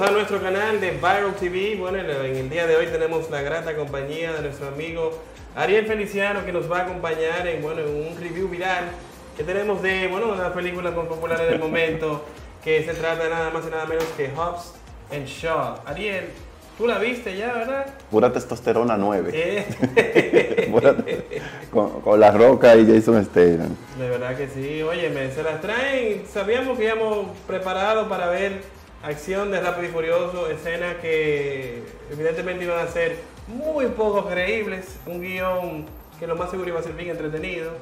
a nuestro canal de Viral TV. Bueno, en el día de hoy tenemos la grata compañía de nuestro amigo Ariel Feliciano que nos va a acompañar en, bueno, en un review viral que tenemos de bueno, las películas más populares del momento que se trata nada más y nada menos que Hobbs and Shaw. Ariel, tú la viste ya, ¿verdad? Pura testosterona 9. Eh, Pura con, con La Roca y Jason Statham. de verdad que sí. Oye, se las traen. Sabíamos que íbamos preparados para ver acción de Rápido y Furioso, escenas que evidentemente iban a ser muy poco creíbles. Un guion que lo más seguro iba a ser bien entretenido.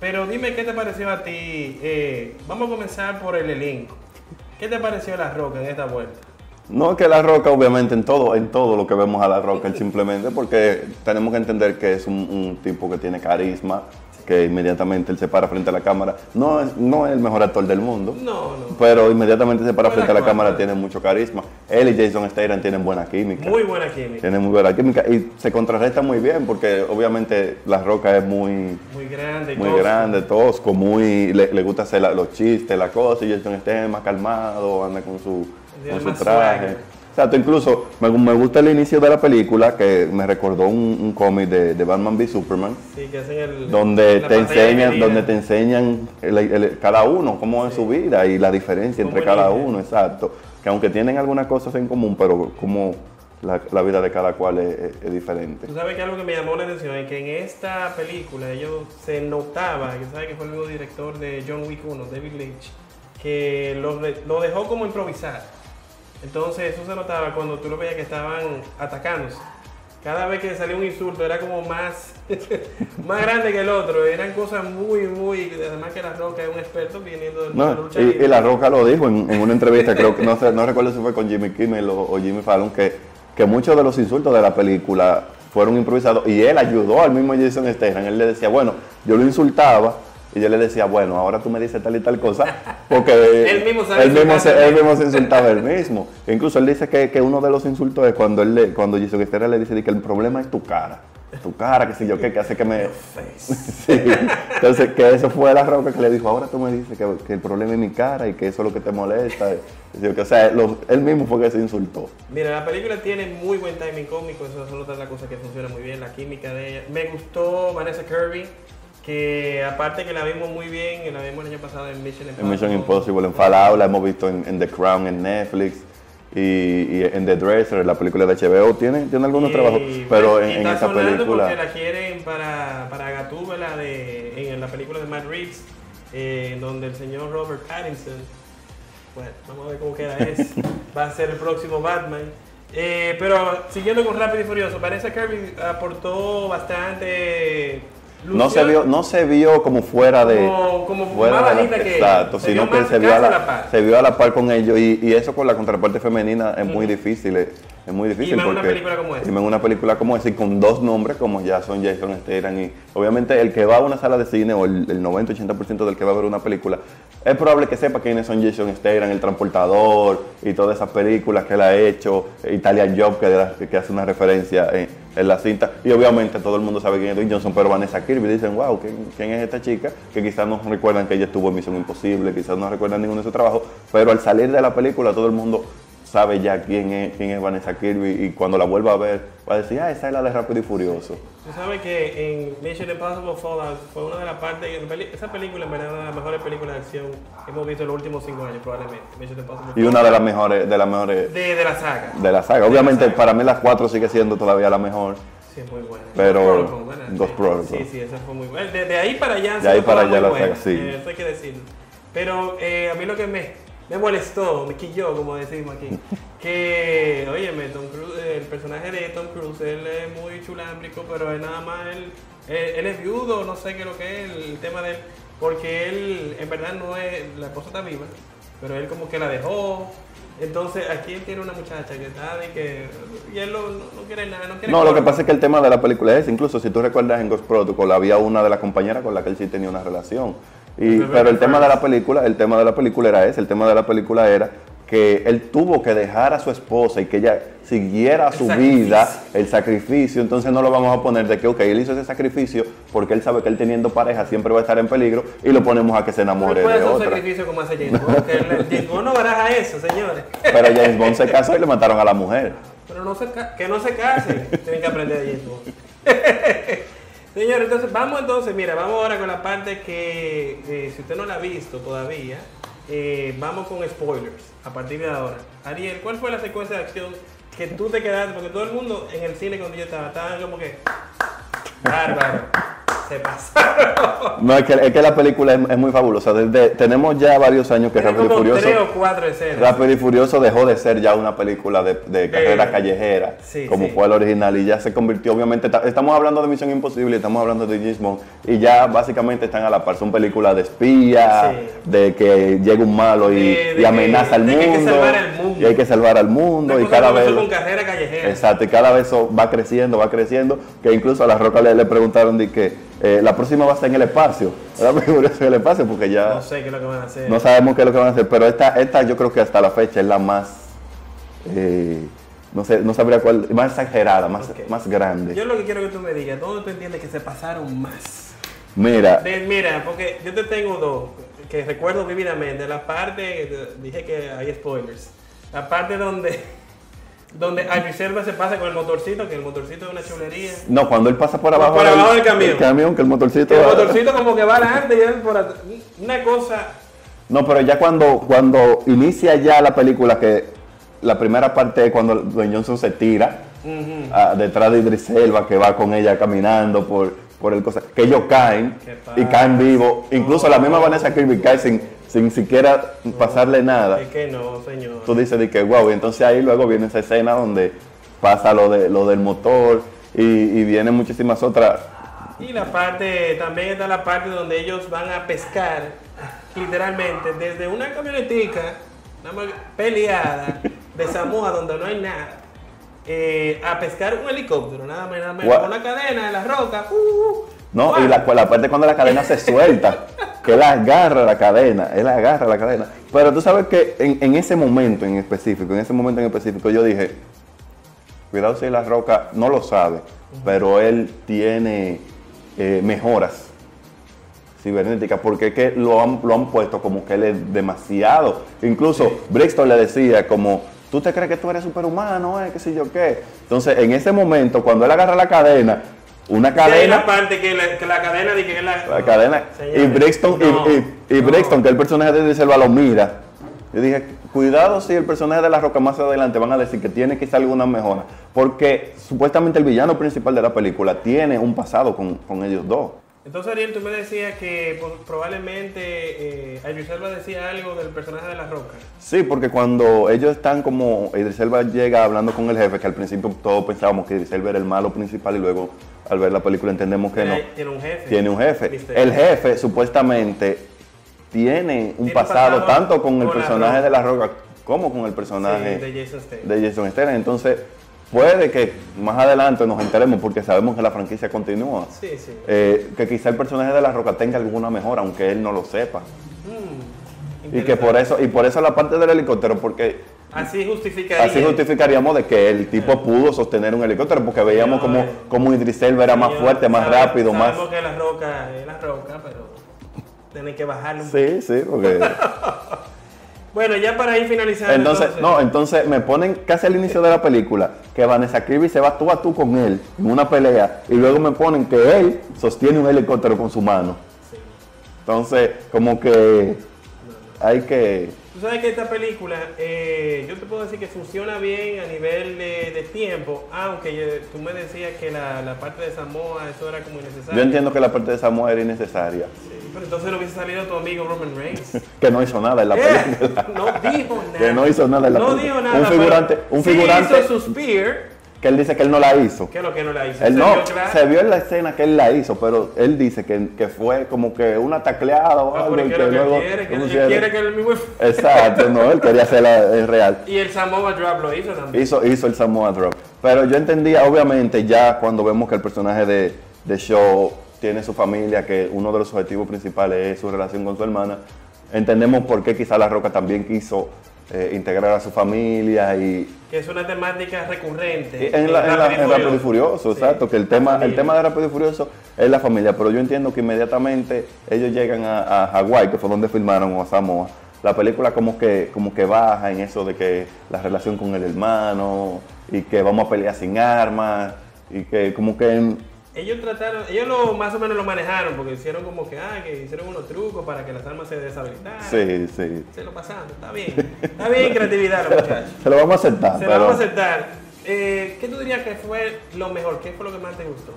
Pero dime qué te pareció a ti. Eh, vamos a comenzar por el elenco. ¿Qué te pareció La Roca en esta vuelta? No que La Roca, obviamente, en todo, en todo lo que vemos a La Roca, simplemente porque tenemos que entender que es un tipo que tiene carisma, que inmediatamente él se para frente a la cámara. No, es- no es el mejor actor del mundo, No, no. pero inmediatamente se para frente a la cámara, tiene mucho carisma. Él y Jason Statham tienen buena química. Muy buena química. Tienen muy buena química y se contrarresta muy bien porque obviamente La Roca es muy, Muy grande. muy tosco. grande, tosco, muy, le, le gusta hacer la- los chistes, la cosa, y Jason Statham más calmado, anda con su, con su traje. Exacto, incluso me, me gusta el inicio de la película que me recordó un, un cómic de, de Batman v Superman, Sí, que hacen el. donde te enseñan, donde te enseñan el- el- cada uno cómo es su vida y la diferencia entre cada uno, exacto. Que aunque tienen algunas cosas en común, pero como la, la vida de cada cual es, es- es diferente. Tú sabes que algo que me llamó la atención es que en esta película ellos se notaba, que sabes que fue el mismo director de John Wick 1, David Lynch, que lo, lo dejó como improvisar. Entonces eso se notaba cuando tú lo veías que estaban atacándose. Cada vez que salía un insulto era como más, más grande que el otro. Eran cosas muy, muy... Además que La Roca es un experto viniendo de la No, lucha y, y La Roca lo dijo en, en una entrevista, creo que no, sé, no recuerdo si fue con Jimmy Kimmel o, o Jimmy Fallon, que, que muchos de los insultos de la película fueron improvisados y él ayudó al mismo Jason Statham. Él le decía, bueno, yo lo insultaba y yo le decía, bueno, ahora tú me dices tal y tal cosa, porque Él mismo sabe él mismo, se, él mismo se insultaba él mismo. E incluso él dice que, que uno de los insultos es cuando él le, cuando Statham le dice que el problema es tu cara. Tu cara, que sé yo qué, que hace que me... Sí. Entonces, que eso fue la roca que le dijo, ahora tú me dices que, que el problema es mi cara y que eso es lo que te molesta. Que, o sea, lo- él mismo fue que se insultó. Mira, la película tiene muy buen timing cómico, eso es otra de las cosas que funciona muy bien, la química de ella. Me gustó Vanessa Kirby, que aparte que la vimos muy bien, la vimos el año pasado en Mission Impossible. En Mission Impossible, en Fallout, la hemos visto en, en The Crown, en Netflix y, y en The Dresser, la película de HBO. Tiene, tiene algunos Y, trabajos, pero en, en esa película... Porque la quieren para, para Gatúbela de, en la película de Matt Reeves, eh, donde el señor Robert Pattinson, bueno, vamos a ver cómo queda eso, va a ser el próximo Batman. Eh, pero siguiendo con Rápido y Furioso, Vanessa Kirby aportó bastante. No se, vio, no se vio como fuera de... Como- como fuera de la- que Exacto. Se sino que se vio, a la, par. se vio a la par con ellos y, y eso con la contraparte femenina es muy difícil. Es, es muy difícil más en una porque- película como esta. y en una película como esa y con dos nombres como ya son Jason Statham y obviamente el que va a una sala de cine o el, el 90-80% del que va a ver una película es probable que sepa quiénes son Jason Statham, el transportador y todas esas películas que él ha hecho, Italian Job que, que hace una referencia en, en la cinta y obviamente todo el mundo sabe quién es Dwayne Johnson, pero Vanessa Kirby dicen, wow, ¿quién, quién es esta chica? Que quizás no recuerdan que ella estuvo en Misión Imposible, quizás no recuerdan ninguno de sus trabajos, pero al salir de la película todo el mundo sabe ya quién es, quién es Vanessa Kirby y cuando la vuelva a ver va a decir, ah, esa es la de Rápido y Furioso. Tú sabes que en Mission Impossible Fallout fue una de las partes, esa película en verdad es una de las mejores películas de acción que hemos visto en los últimos cinco años probablemente. Mission Impossible Y una de las mejores, de las mejores de, de la saga. de la saga. La Obviamente saga. para mí las cuatro sigue siendo todavía la mejor. Sí, es muy buena. Pero- Ghost Protocol, sí. Sí, esa fue muy buena. De, de ahí para allá. De ahí para allá la saga, sí. eh, eso hay que decirlo. Pero eh, a mí lo que me, me molestó, me quilló, como decimos aquí, que, óyeme, Tom Cruise, el personaje de Tom Cruise, él es muy chulámbrico, pero es nada más, él, él, él es viudo, no sé qué es lo que es, el tema de él, porque él, en verdad, no es, la esposa está viva, pero él como que la dejó. Entonces, aquí él tiene una muchacha que está de que. Y él lo- no, no quiere nada, no quiere No, lo que pasa es que el tema de la película es, incluso si tú recuerdas en Ghost Protocol había una de las compañeras con la que él sí tenía una relación. Y, pero el tema de la película, el tema de la película era ese, el tema de la película era que él tuvo que dejar a su esposa y que ella siguiera El su sacrificio. vida, el sacrificio, entonces no lo vamos a poner de que, ok, él hizo ese sacrificio porque él sabe que él teniendo pareja siempre va a estar en peligro y lo ponemos a que se enamore de hacer un otra. sacrificio como hace James Bond. que el- el James Bond no baraja eso, señores. Pero James Bond se casó y le mataron a la mujer. Pero no se que no se casen. Tienen que aprender de James Bond. Señores, entonces vamos entonces, mira, vamos ahora con la parte que, eh, si usted no la ha visto todavía, eh, vamos con spoilers a partir de ahora. Ariel, ¿cuál fue la secuencia de acción que tú te quedaste? Porque todo el mundo en el cine cuando yo estaba, estaban como que, bárbaro, se pasaron. No, es que, es que la película es, es muy fabulosa. Desde, tenemos ya varios años que Rápido y Furioso... tres o cuatro escenas. Rápido y Furioso dejó de ser ya una película de, de carrera callejera, sí, como sí. fue el original, y ya se convirtió, obviamente, ta- estamos hablando de Misión Imposible, estamos hablando de James Bond, y ya básicamente están a la par, son películas de espía, Sí. de que llega un malo y, De- de y amenaza al hay mundo, mundo. y hay que salvar al mundo, y cada vez... con carrera callejera. Exacto, y cada vez eso va creciendo, va creciendo, que incluso a la Roca le, le preguntaron de que eh, la próxima va a ser en el espacio, Furioso en el espacio, porque ya... No sé qué es lo que van a hacer. No sabemos qué es lo que van a hacer, pero esta, esta yo creo que hasta la fecha es la más, eh, no sé, no sabría cuál, más exagerada, más, más grande. Yo lo que quiero que tú me digas, ¿dónde tú entiendes que se pasaron más? Mira, De- mira, porque yo te tengo dos que recuerdo vividamente. La parte, dije que hay spoilers. La parte donde, donde Idris Elba se pasa con el motorcito, que el motorcito es una chulería. no, cuando él pasa por abajo, Por abajo del camión. que el motorcito... Que el motorcito como que va adelante y él por atrás. Una cosa. No, pero ya cuando, cuando inicia ya la película, que la primera parte es cuando Dwayne Johnson se tira detrás de Idris Elba, que va con ella caminando por, por el cosa, que ellos caen ¿Qué y caen vivos. Incluso la misma No. Vanessa Kirby cae sin, sin siquiera pasarle nada. Es que no, señor. tú dices de que wow, y entonces ahí luego viene esa escena donde pasa lo de lo del motor y, y vienen muchísimas otras. Y la parte, también está la parte donde ellos van a pescar, literalmente, desde una camionetica, más peleada, de Samoa, donde no hay nada, eh, a pescar un helicóptero, nada más, nada menos, Gua- con una cadena en la roca. uh, uh, No, y la, la parte cuando la cadena se suelta, que él agarra la cadena, él agarra la cadena. Pero tú sabes que en, en ese momento en específico, en ese momento en específico, yo dije, cuidado si la roca no lo sabe, pero él tiene eh, mejoras cibernéticas, porque es que lo han, lo han puesto como que él es demasiado. Incluso Brixton le decía como, tú te crees que tú eres superhumano, eh, qué sé yo qué. Entonces, en ese momento, cuando él agarra la cadena, una cadena... una parte que la, que la cadena de que es la, cadena. Y Brixton, y- no, y, y. Brixton, que el personaje de Elba lo mira. Yo dije, cuidado si el personaje de la roca más adelante van a decir que tiene quizá alguna mejora. Porque supuestamente el villano principal de la película tiene un pasado con, con ellos dos. Entonces, Ariel, tú me decías que probablemente eh, Idris Elba decía algo del personaje de la roca. Sí, porque cuando ellos están como Idris Elba llega hablando con el jefe, que al principio todos pensábamos que Idris Elba era el malo principal y luego al ver la película entendemos que no. Tiene- un jefe. Tiene un jefe. El jefe supuestamente tiene un Tiene pasado, pasado tanto con el con personaje de la roca como con el personaje Sí, de Jason Statham. de Jason Statham. Entonces, puede que más adelante nos enteremos porque sabemos que la franquicia continúa. Sí, sí. eh, que quizá el personaje de la roca tenga alguna mejora, aunque él no lo sepa. Mm, Y que por eso, y por eso la parte del helicóptero, porque Así justificaría. así justificaríamos de que el tipo pudo sostener un helicóptero, porque veíamos como, Señores. como Idris Elba era más fuerte, más sabe- rápido, más... Sabemos que la roca es la roca, pero tienen que bajarle un Sí, sí, porque... Bueno, ya para ir finalizando. Entonces, no, entonces me ponen casi al inicio de la película que Vanessa Kirby se va tú a tú con él en una pelea y luego me ponen que él sostiene un helicóptero con su mano. Sí. Entonces, como que hay que... Tú sabes que esta película, eh, yo te puedo decir que funciona bien a nivel de, de tiempo, aunque eh, tú me decías que la, la parte de Samoa, eso era como innecesario. Yo entiendo que la parte de Samoa era innecesaria, Sí, pero entonces no hubiese salido tu amigo Roman Reigns. que no hizo nada en la Eh, película. no dijo nada. Que no hizo nada en la No película. dijo nada. Un figurante, un sí figurante hizo que él dice que él no la hizo. ¿Qué es lo que no la hizo? Él Se no, vio claro. se vio en la escena que él la hizo, pero él dice que, que fue como que una tacleada o Ah, algo. ¿qué que es lo que luego él quiere? Que él quiere que el mismo... Exacto, no, él quería hacerla en real. Y el Samoa Drop lo hizo también. Hizo, hizo el Samoa Drop. Pero yo entendía, obviamente, ya cuando vemos que el personaje de, de Shaw tiene su familia, que uno de los objetivos principales es su relación con su hermana, entendemos por qué quizá La Roca también quiso eh, integrar a su familia y, Que es una temática recurrente. en, la, en, la- en Rápido y Furioso, Sí, exacto, que el tema, el tema de Rápido y Furioso es la familia, pero yo entiendo que inmediatamente ellos llegan a, a Hawái, que fue donde filmaron, o a Samoa, la película como que, como que baja en eso de que la relación con el hermano y que vamos a pelear sin armas y que como que Ellos trataron, ellos lo, más o menos lo manejaron porque hicieron como que, ah, que hicieron unos trucos para que las armas se deshabilitaran. sí, sí, Se lo pasaron, está bien. Está bien creatividad los muchachos. se lo vamos a aceptar, Se lo vamos a aceptar. Eh, ¿Qué tú dirías que fue lo mejor? ¿Qué fue lo que más te gustó?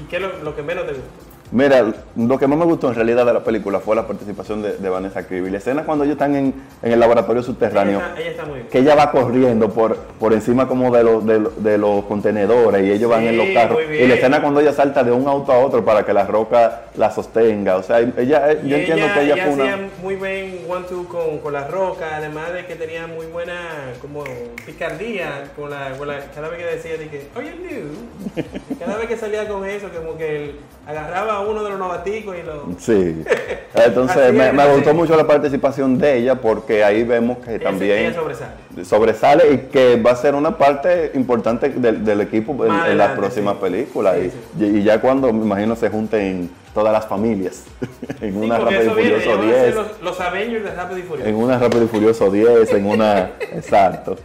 ¿Y qué es lo, lo que menos te gustó? Mira, lo que más me gustó en realidad de la película fue la participación de, de Vanessa Kirby. La escena cuando ellos están en, en el laboratorio subterráneo, Ella está, ella está muy bien. que ella va corriendo por, por encima como de, los de, los- de los contenedores y ellos van en los carros. bien. Y la escena cuando ella salta de un auto a otro para que la roca la sostenga. O sea, ella, Y yo entiendo que ella fue hacía una... muy buen one-two con, con la roca, además de que tenía muy buena como picardía con la, con la- cada vez que decía de que, oye, new. Cada vez que salía con eso, como que él agarraba a uno de los novaticos y lo... Sí. Entonces me, me gustó mucho la participación de ella porque ahí vemos que ella- también... ella sobresale. sobresale y que va a ser una parte importante del, del equipo en, Más en las adelante, próximas sí. películas. Sí, y, y ya cuando, me imagino, se junten todas las familias en Sí, una Rápido y viene, Furioso ser 10, los, los Avengers de Rápido y Furioso. en una Rápido y Furioso 10, en una... Exacto.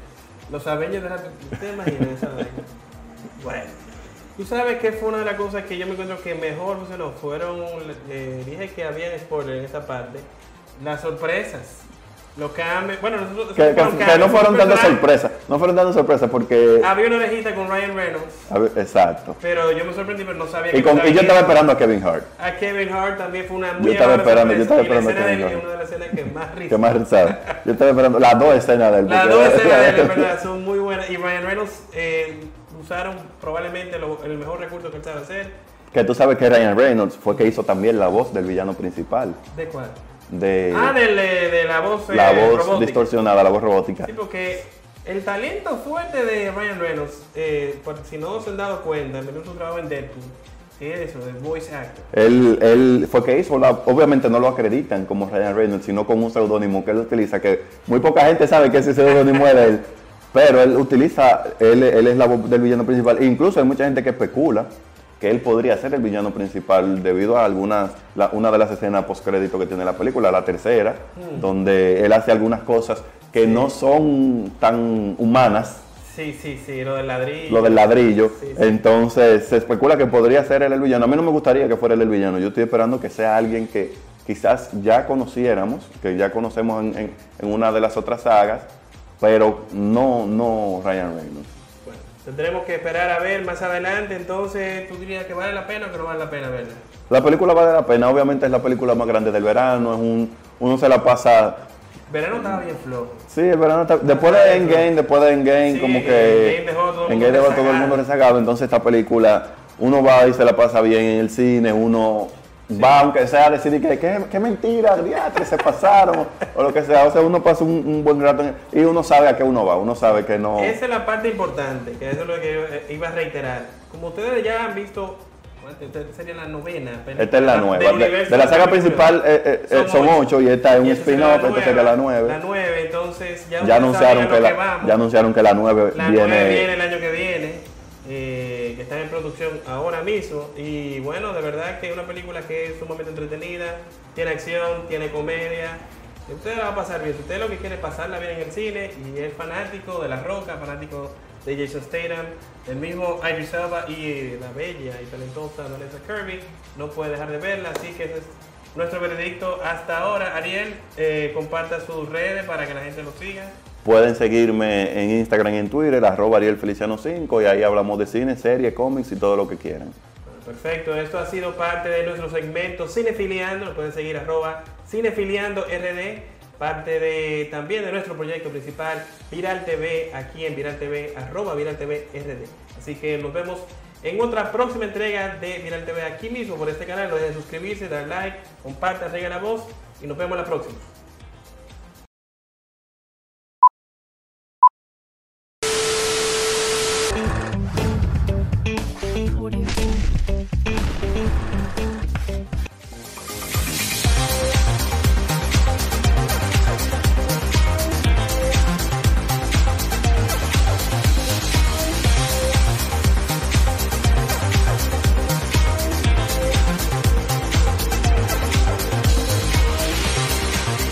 Los Avengers de Rápido ¿Usted imagina esa? Bueno. Tú sabes que fue una de las cosas que yo me encuentro que mejor funcionó. Fueron, eh, dije que había spoiler en esta parte. Las sorpresas. Los cambios. Bueno, nosotros. Que, que- fueron que cambios, no fueron dando sorpresas, no fueron dando sorpresas porque... Había una orejita con Ryan Reynolds. a ver, exacto. Pero yo me sorprendí, pero no sabía Y, con- y yo estaba esperando a Kevin Hart, A Kevin Hart también fue una muy Yo estaba esperando, yo estaba sorpresa. esperando a Kevin Hart. una de las escenas que más risa. que más risa. Yo estaba esperando las dos escenas del Las dos escenas de él, verdad, son muy buenas. Y Ryan Reynolds eh, usaron probablemente lo- el mejor recurso que él sabe hacer. Que tú sabes que Ryan Reynolds fue que hizo también la voz del villano principal. ¿De cuál? De ah, eh, de la voz, eh, la voz robótica. distorsionada, la voz robótica. Sí, porque el talento fuerte de Ryan Reynolds, eh, por si no se han dado cuenta, menos su trabajo en Deadpool, eso, el voice actor. Él, él fue que hizo, la, obviamente no lo acreditan como Ryan Reynolds, sino como un seudónimo que él utiliza, que muy poca gente sabe que ese seudónimo es de él, pero él utiliza, él, él es la voz del villano principal, e incluso hay mucha gente que especula que él podría ser el villano principal debido a algunas, la- una de las escenas postcrédito que tiene la película, la tercera, donde él hace algunas cosas que no son tan humanas, Sí, sí, sí, lo del ladrillo. lo del ladrillo. Sí, sí. Entonces se especula que podría ser él el villano. A mí no me gustaría que fuera él el villano. Yo estoy esperando que sea alguien que quizás ya conociéramos, que ya conocemos en, en- en una de las otras sagas, pero no, no Ryan Reynolds. Bueno, tendremos que esperar a ver más adelante, entonces tú dirías que vale la pena o que no vale la pena verla. La película vale la pena, obviamente es la película más grande del verano, es un, uno se la pasa... Verano estaba bien flojo. Sí, el verano está- Después de Endgame, después de Endgame, Sí, como que. Endgame dejó a todo el Endgame mundo dejó todo el mundo rezagado, entonces esta película, uno va y se la pasa bien en el cine, uno va aunque sea a decir que qué, mentira, diatre, se pasaron, o lo que sea, o sea, uno pasa un, un buen rato en- y uno sabe a qué uno va, uno sabe que no... Esa es la parte importante, que eso es lo que yo eh, iba a reiterar. Como ustedes ya han visto. Esta sería la novena. película Esta es la nueva. De, la saga principal eh, eh, eh, son ocho y esta es un spin-off, esta sería la nueve. La nueve, entonces ya, Ya anunciaron que la, vamos. ya anunciaron que la nueve La nueve viene... viene el año que viene, eh, que está en producción ahora mismo. Y bueno, de verdad que es una película que es sumamente entretenida, tiene acción, tiene comedia. Usted va a pasar bien. Si usted lo que quiere pasarla bien en el cine y es fanático de La Roca, fanático de Jason Statham, el mismo Idris Elba y la bella y talentosa Vanessa Kirby, no puede dejar de verla. Así que ese es nuestro veredicto hasta ahora. Ariel, eh, comparta sus redes para que la gente lo siga. Pueden seguirme en Instagram y en Twitter, arroba Ariel Feliciano 5, y ahí hablamos de cine, series, cómics y todo lo que quieran. Perfecto, esto ha sido parte de nuestro segmento Cinefiliando, lo pueden seguir arroba Cinefiliando RD, parte de también de nuestro proyecto principal Viral TV, aquí en Viral TV, arroba Viral TV RD. Así que nos vemos en otra próxima entrega de Viral TV aquí mismo por este canal, no dejen de suscribirse, dar like, compartan, regalen la voz y nos vemos la próxima.